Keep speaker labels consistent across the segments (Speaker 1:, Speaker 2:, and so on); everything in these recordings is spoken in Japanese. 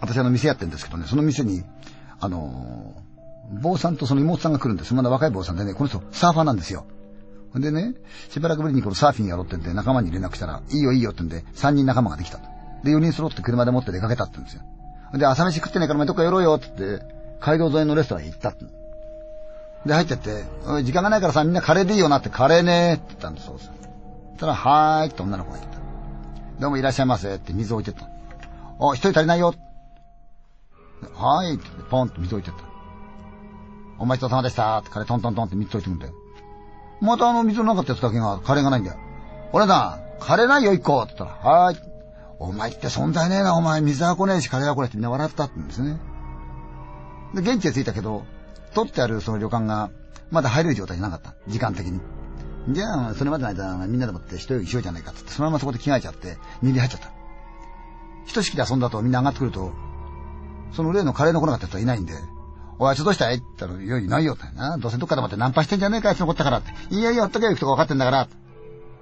Speaker 1: 私あの店やってんですけどね、その店に、あの、坊さんとその妹さんが来るんです。まだ若い坊さんでね、この人サーファーなんですよ。ほんでね、しばらくぶりにこのサーフィンやろうってんで仲間に連絡したら、いいよいいよってんで、3人仲間ができたと。で、4人揃って車で持って出かけたって言うんですよ。で、朝飯食ってないからお前どっか寄ろうよって言って、街道沿いのレストランに行ったって。で、入ってって、おい、時間がないからさ、みんなカレーでいいよなって、カレーねーって言ったんです、そうです。そしたら、はーいって女の子が言った。どうもいらっしゃいませって水置いてった。お、一人足りないよ。はいってポンって水置いてった。お待ちどうさまでしたってカレートントントンって水置いてくんだよ。またあの水の中ってやつだけがカレーがないんだよ。俺だ、カレーないよ一個って言ったら、はーい。お前って存在ねえな、お前。水は来ねえし、カレーは来ねえってみんな笑ったって言うんですね。で、現地へ着いたけど、取ってあるその旅館が、まだ入れる状態じゃなかった。時間的に。じゃあ、それまでの間、みんなでもって一人しようじゃないかって、そのままそこで着替えちゃって、耳入っちゃった。ひとしきで遊んだとみんな上がってくると、その例のカレーの来なかった人はいないんで、おい、あいつどうしたい？って言ったら、いや、いないよってな。どうせどっかでもってナンパしてんじゃねえか、あいつ残ったからって。いやいや、ほっとけよ、行くとか分かってんだから。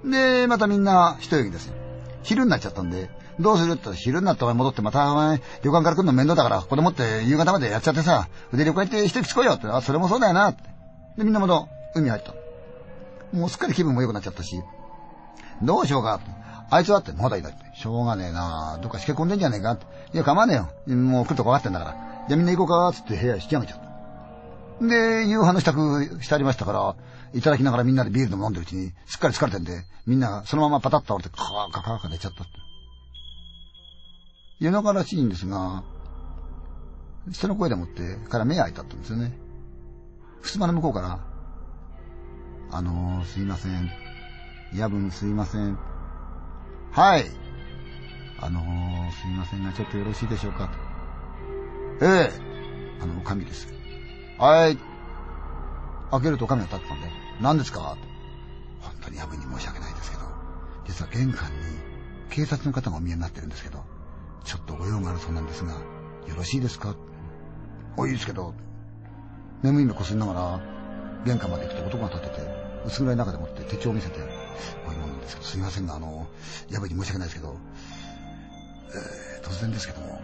Speaker 1: で、またみんな一泳ぎですよ。昼になっちゃったんで、どうする？って昼になったら戻ってまたお前、旅館から来るの面倒だから、ここでもって夕方までやっちゃってさ、腕旅館行って一息つこうよって、あ、それもそうだよなって。で、みんなまた海入った。もうすっかり気分も良くなっちゃったし、どうしようか？あいつはって、まだいないって。しょうがねえなどっかしけ込んでんじゃねえかって。いや、構わねえよ。もう来るとこ分かってんだから。じゃあみんな行こうかつって部屋引き上げちゃった。で、夕飯の支度してありましたから、いただきながらみんなでビールでも飲んでるうちに、すっかり疲れてんで、みんなそのままパタッと倒れて、カーカーカーカー寝ちゃったって。夜中らしいんですが、人の声でもってから目開いたったんですよね。襖の向こうから、あのー、すいません。夜分すいません。はい。あのー、すいませんが、ちょっとよろしいでしょうか。ええあの、神です。はい。開けると神が立ってたんで、何ですか？本当に夜分に申し訳ないですけど、実は玄関に警察の方がお見えになってるんですけど、ちょっとご用があるそうなんですが、よろしいですか？お、いいですけど、眠い目こすりながら、玄関まで行くと男が立ってて、薄暗い中でもって手帳を見せて、こういうもんですけど、すいませんが、あの、やぶに申し訳ないですけど、えー、突然ですけども、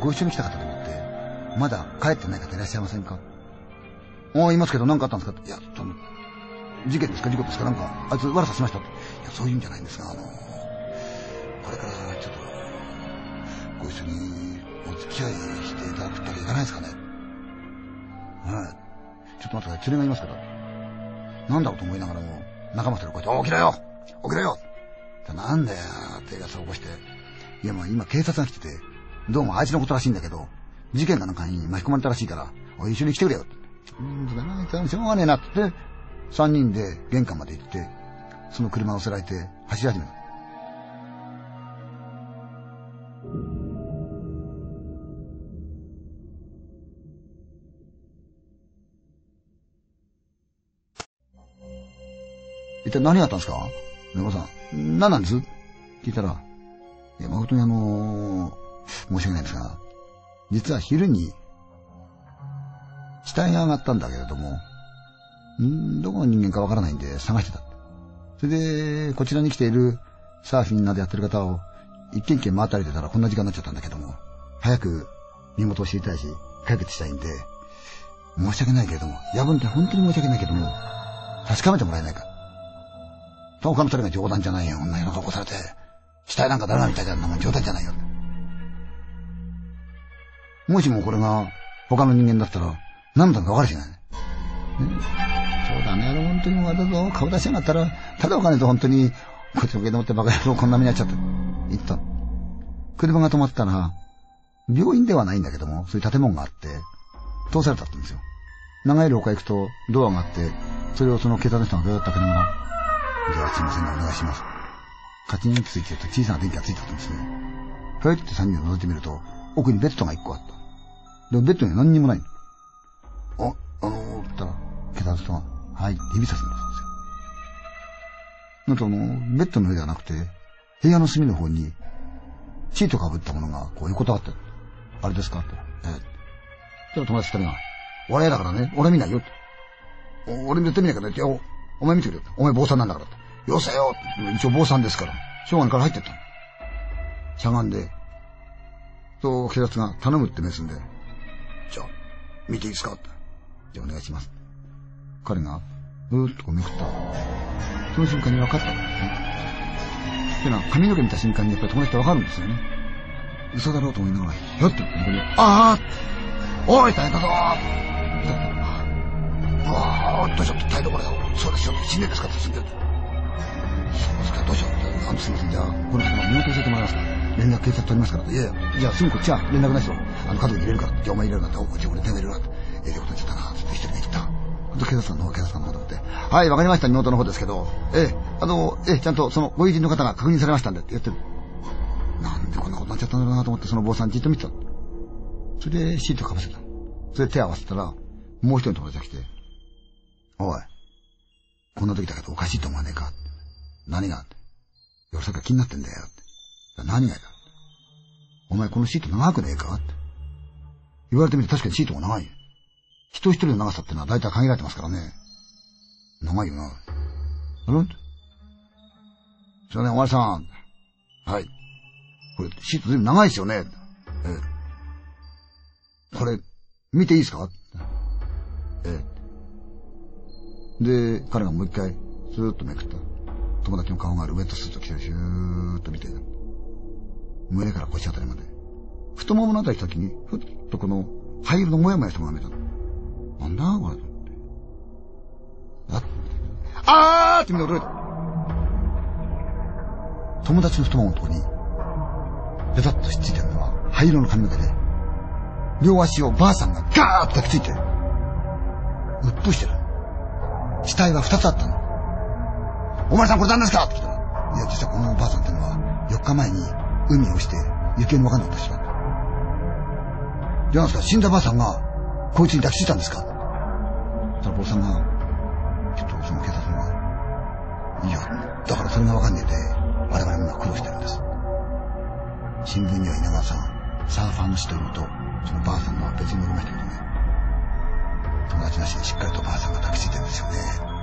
Speaker 1: ご一緒に来た方でもって、まだ帰ってない方いらっしゃいませんか？ああ、いますけど何かあったんですか？いや、その、事件ですか？事故ですか？なんか、あいつ悪さしましたって。いや、そういうんじゃないんですが、あの、これからちょっと、ご一緒にお付き合いしていただくっていかないですかねはい。ちょっと待ってください。連れがいますから。なんだろうと思いながらも、仲間一人こう、起きろよ起きろよなんだよって奴を起こして。いやもう今警察が来てて、どうもあいつのことらしいんだけど、事件かなんかに巻き込まれたらしいから、おい一緒に来てくれよって。うん、だな、しょうがねえなって、三人で玄関まで行って、その車を乗せられて走り始めた。体何があったんですか？猫さん。何なんです？って言ったら、いや、誠にあのー、申し訳ないんですが、実は昼に、死体が上がったんだけれども、んどこの人間かわからないんで探してた。それで、こちらに来ているサーフィンなどやってる方を、一軒一軒回ったりてたらこんな時間になっちゃったんだけども、早く身元を知りたいし、解決したいんで、申し訳ないけれども、夜分って本当に申し訳ないけども、確かめてもらえないか。他の二人が冗談じゃないよ。女に起こされて、死体なんかダメみたいなのも冗談じゃないよ。もしもこれが他の人間だったら、何だか分かるしない？ね、そうだね、あの本当にもうだぞ、顔出しやがったら、ただお金と本当に、こっちのけでもってバカ野郎こんな目になっちゃって、言った。車が止まったら、病院ではないんだけども、そういう建物があって、通されたってんですよ。長い廊下行くとドアがあって、それをその警察の人がガーッと開けながら、ではすいませんがお願いします。カチンとついてると小さな電気がついてたんですね。ふえって3人を覗いてみると、奥にベッドが1個あった。でもベッドには何にもない。あ、あのー、って言ったら、警察の人が、はい、指さすんだそうですよ。なんとあの、ベッドの上ではなくて、部屋の隅の方に、シートかぶったものが、こう横たわってあれですか？って。ええ。そら友達二人が、俺だからね、俺見ないよって。俺絶対見ないからねって、お前見てくれ。お前坊さんなんだからと。よせよ一応坊さんですから。正眼から入ってったの。しゃがんで、と、警察が頼むって目すんで、じゃあ、見ていいですか？って。じゃあお願いします。彼が、うーっとこうめくった。その瞬間に分かったんですね。ってのは、髪の毛見た瞬間にやっぱり友達って分かるんですよね。嘘だろうと思いながら、ひょって横に、ああおい大変だぞーああ、どうしようって態度これそうですよ、死んでんですかって死んでる。そうですか、どうしようって。あの、すみません、じゃあ、この人の身元教えてもらいますから。連絡警察取りますから。いやいや、じゃあすぐこっちは連絡ない人、あの、家族に入れるから。じゃあお前入れるなって。お、こっち俺手を入れるなって。ええこと言っちゃったな、って一人で言った。ほんと警察官の方、警察官の方って。はい、わかりました、妹の方ですけど。ええ、あの、ええ、ちゃんとそのご友人の方が確認されましたんでって言ってる。なんでこんなことになっちゃったんだろうなと思って、その坊さんじっと見てた。それでシートかぶせた。それで手合わせたら、もう一人の友達が来て、おい、こんな時だけどおかしいと思わねえか？何が？俺さっき気になってんだよ。何がだ？お前このシート長くねえか？言われてみて確かにシートが長い。人一人の長さってのは大体限られてますからね。長いよな。あれ？それね、お前さん。はい。これ、シートずいぶん長いですよね。ええ。これ、見ていいですか？ええ。で、彼がもう一回、スーッとめくった。友達の顔があるウェットスーツを着てシューッと見て、胸から腰あたりまで。太もものあたり来た時に、ふっとこの灰色のもやもやしたものが見えた。なんだこれと思って。ああーってみんな驚いた。友達の太もものとこに、ベタッとひっついてるのは灰色の髪の毛で、両足をばあさんがガーッと抱きついて、うっとしてる。死体は二つあったの。お前さんこれ何ですか？って来たら、いや、実はこのおばあさんってのは、4日前に海に落ちて、行方のわかんなかった人だった。じゃなんですか、死んだばあさんが、こいつに抱きついたんですかその坊さんが、ちょっとその警察には、いや、だからそれがわかんねえで、我々も今苦労してるんです。新聞には稲川さん、サーファーの死というのと、そのばあさんは別に載りましたけどね。友達なしにしっかりとばあさんが抱きついてるんですよね。